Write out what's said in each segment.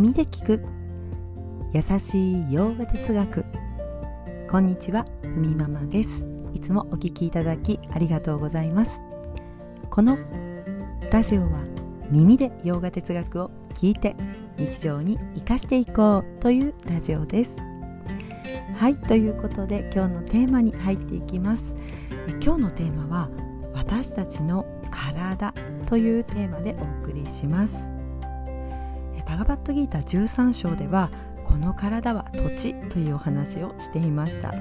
耳で聞く。優しい洋画哲学。こんにちはふみママです。いつもお聞きいただきありがとうございます。このラジオは耳で洋画哲学を聞いて日常に生かしていこうというラジオです。はいということで今日のテーマに入っていきます。今日のテーマは私たちの体というテーマでお送りします。バガバットギータ13章ではこの体は土地というお話をしていました。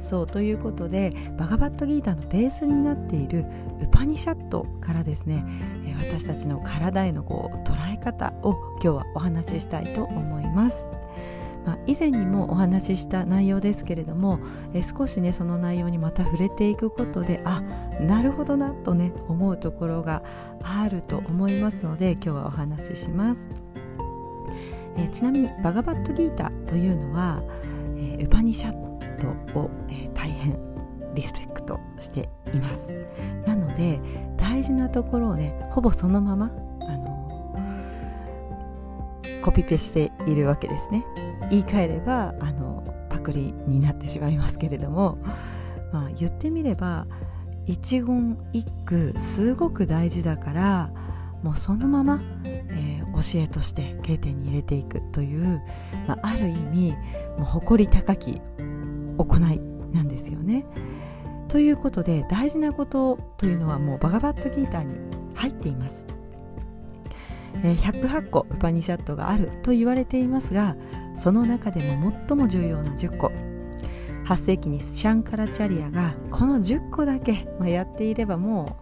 そうということでバガバットギータのベースになっているウパニシャットからですね私たちの体へのこう捉え方を今日はお話ししたいと思います。まあ、以前にもお話しした内容ですけれどもえ少しねその内容にまた触れていくことであなるほどなとね思うところがあると思いますので今日はお話しします、えちなみにバガバットギータというのは、えウパニシャットを、え大変リスペクトしています。なので大事なところをねほぼそのままあのコピペしているわけですね。言い換えればあのパクリになってしまいますけれども、まあ、言ってみれば一言一句すごく大事だからもうそのまま、えー、教えとして経典に入れていくという、まあ、ある意味もう誇り高き行いなんですよね。ということで大事なことというのはもうバガバットギーターに入っています。108個ウパニシャットがあると言われていますがその中でも最も重要な10個。8世紀にシャンカラチャリアがこの10個だけ、まあ、やっていればも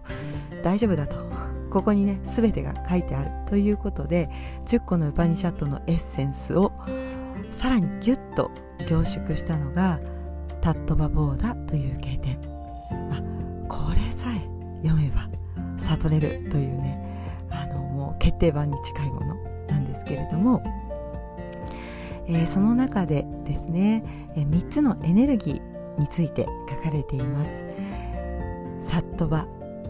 う大丈夫だと。ここにね全てが書いてあるということで10個のウパニシャットのエッセンスをさらにギュッと凝縮したのがタットバボーダという経典、まあ、これさえ読めば悟れるというね決定版に近いものなんですけれどもえー、その中でですね、えー、3つのエネルギーについて書かれています。サットバ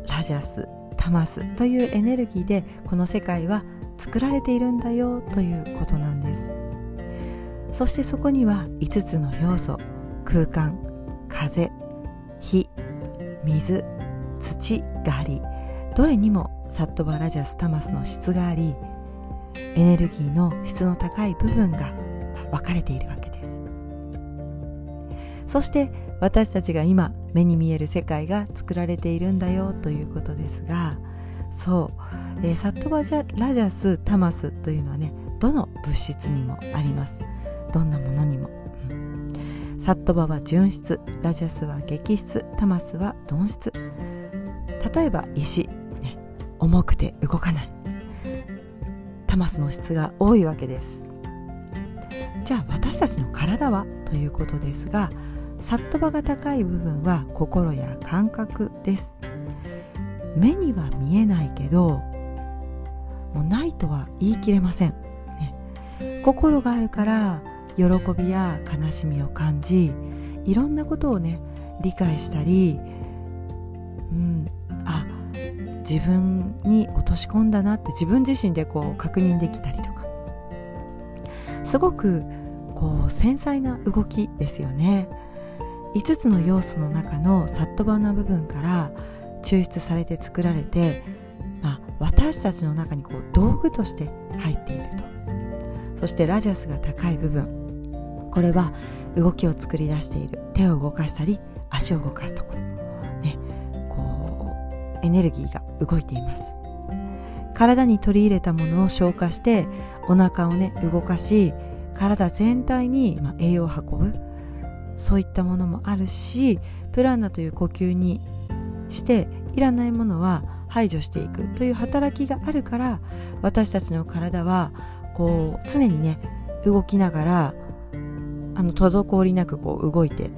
ラジャスタマスというエネルギーでこの世界は作られているんだよということなんです。そしてそこには5つの要素空間風火水土がありどれにもサットバラジャスタマスの質がありエネルギーの質の高い部分が分かれているわけです。そして私たちが今目に見える世界が作られているんだよということですがそう、えー、サットバジャラジャスタマスというのはねどの物質にもあります。どんなものにも、うん、サットバは純質ラジャスは激質タマスは鈍質。例えば石、重くて動かない。タマスの質が多いわけです。じゃあ私たちの体はということですがサットバが高い部分は心や感覚です。目には見えないけどもうないとは言い切れません、ね、心があるから喜びや悲しみを感じいろんなことをね理解したりうん自分に落とし込んだなって自分自身でこう確認できたりとか。すごくこう繊細な動きですよね。5つの要素の中のサットバな部分から抽出されて作られて、まあ、私たちの中にこう道具として入っていると。そしてラジャスが高い部分。これは動きを作り出している。手を動かしたり足を動かすところ。エネルギーが動いています。体に取り入れたものを消化してお腹をね動かし体全体に、ま、栄養を運ぶ。そういったものもあるしプランナという呼吸にしていらないものは排除していく。という働きがあるから私たちの体はこう常にね動きながらあの滞りなくこう動いて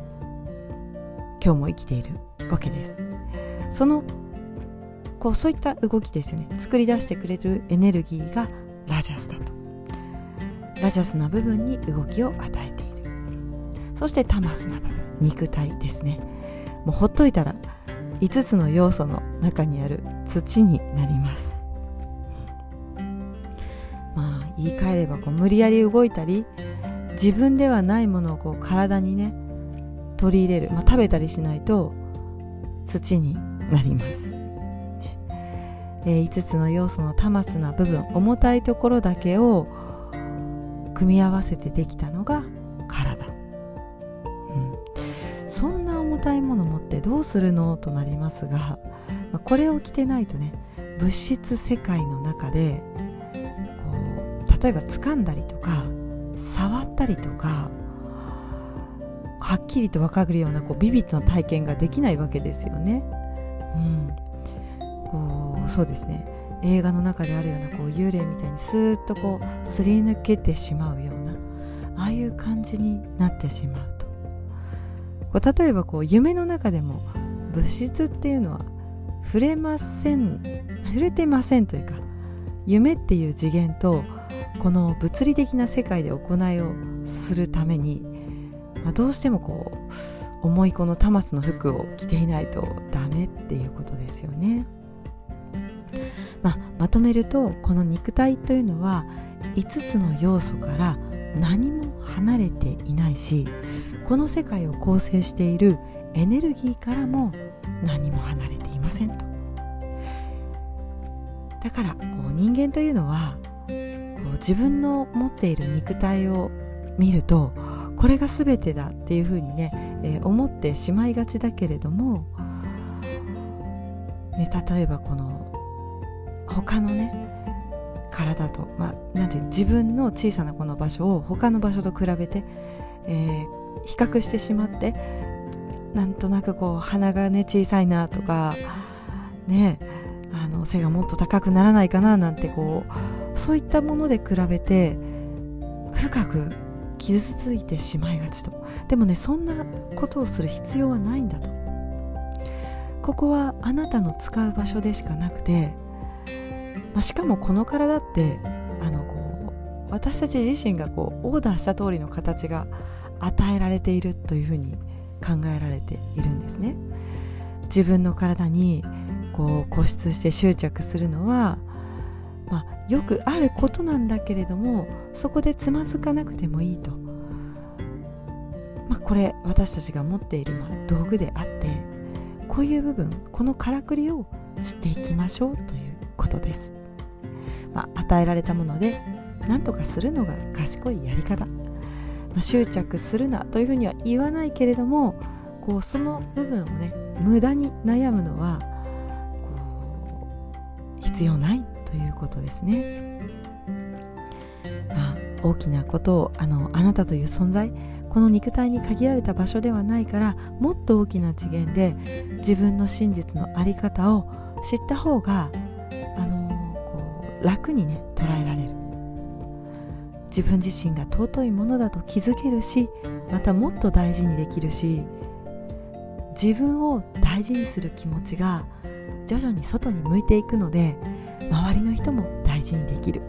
今日も生きているわけです。そのこうそういった動きですよね。作り出してくれるエネルギーがラジャスだと。ラジャスな部分に動きを与えている。そしてタマスな部分肉体ですね。もうほっといたら5つの要素の中にある土になります。まあ言い換えればこう無理やり動いたり自分ではないものをこう体にね取り入れる、まあ、食べたりしないと土になります、えー、5つの要素のタマスな部分重たいところだけを組み合わせてできたのが体、うん、そんな重たいもの持ってどうするの？となりますが、まあ、これを着てないとね物質世界の中でこう例えば掴んだりとか触ったりとかはっきりと分かるようなこうビビッドな体験ができないわけですよね。うん、こうそうですね映画の中であるようなこう幽霊みたいにスーッとこうすり抜けてしまうようなああいう感じになってしまうとこう例えばこう夢の中でも物質っていうのは触れません触れてませんというか夢っていう次元とこの物理的な世界で行いをするために、まあ、どうしてもこう重いこのタマスの服を着ていないとダメっていうことですよね。とめるとこの肉体というのは5つの要素から何も離れていないしこの世界を構成しているエネルギーからも何も離れていませんと。だからこう人間というのはこう自分の持っている肉体を見るとこれが全てだっていうふうにね、えー、思ってしまいがちだけれども、ね、例えばこの他のね体と、まあ、なんて自分の小さなこの場所を他の場所と比べて、えー、比較してしまってなんとなくこう鼻がね小さいなとかねあの背がもっと高くならないかななんてこうそういったもので比べて深く傷ついてしまいがちと。でもねそんなことをする必要はないんだと。ここはあなたの使う場所でしかなくて、まあ、しかもこの体ってあのこう私たち自身がこうオーダーした通りの形が与えられているというふうに考えられているんですね。自分の体にこう固執して執着するのは、まあ、よくあることなんだけれどもそこでつまずかなくてもいいと、まあ、これ私たちが持っている、ま、道具であってこういう部分このからくりを知っていきましょうということです、まあ、与えられたもので何とかするのが賢いやり方、まあ、執着するなというふうには言わないけれどもこうその部分をね無駄に悩むのは必要ないということですね。まあ、大きなことをあのあなたという存在この肉体に限られた場所ではないからもっと大きな次元で自分の真実の在り方を知った方が、楽にね捉えられる。自分自身が尊いものだと気づけるしまたもっと大事にできるし自分を大事にする気持ちが徐々に外に向いていくので周りの人も大事にできる。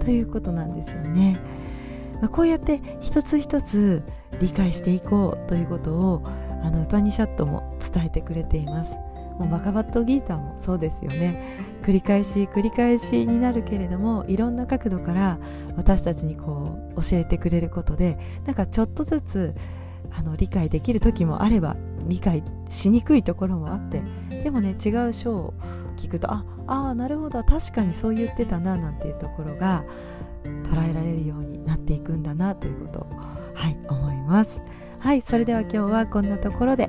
ということなんですよね、まあ、こうやって一つ一つ理解していこうということをあのウパニシャットも伝えてくれています。もうバカバットギーターもそうですよね。繰り返し繰り返しになるけれどもいろんな角度から私たちにこう教えてくれることでなんかちょっとずつあの理解できる時もあれば理解しにくいところもあってでもね違う章を聞くとああなるほど確かにそう言ってたななんていうところが捉えられるようになっていくんだなということをはい思います。はいそれでは今日はこんなところで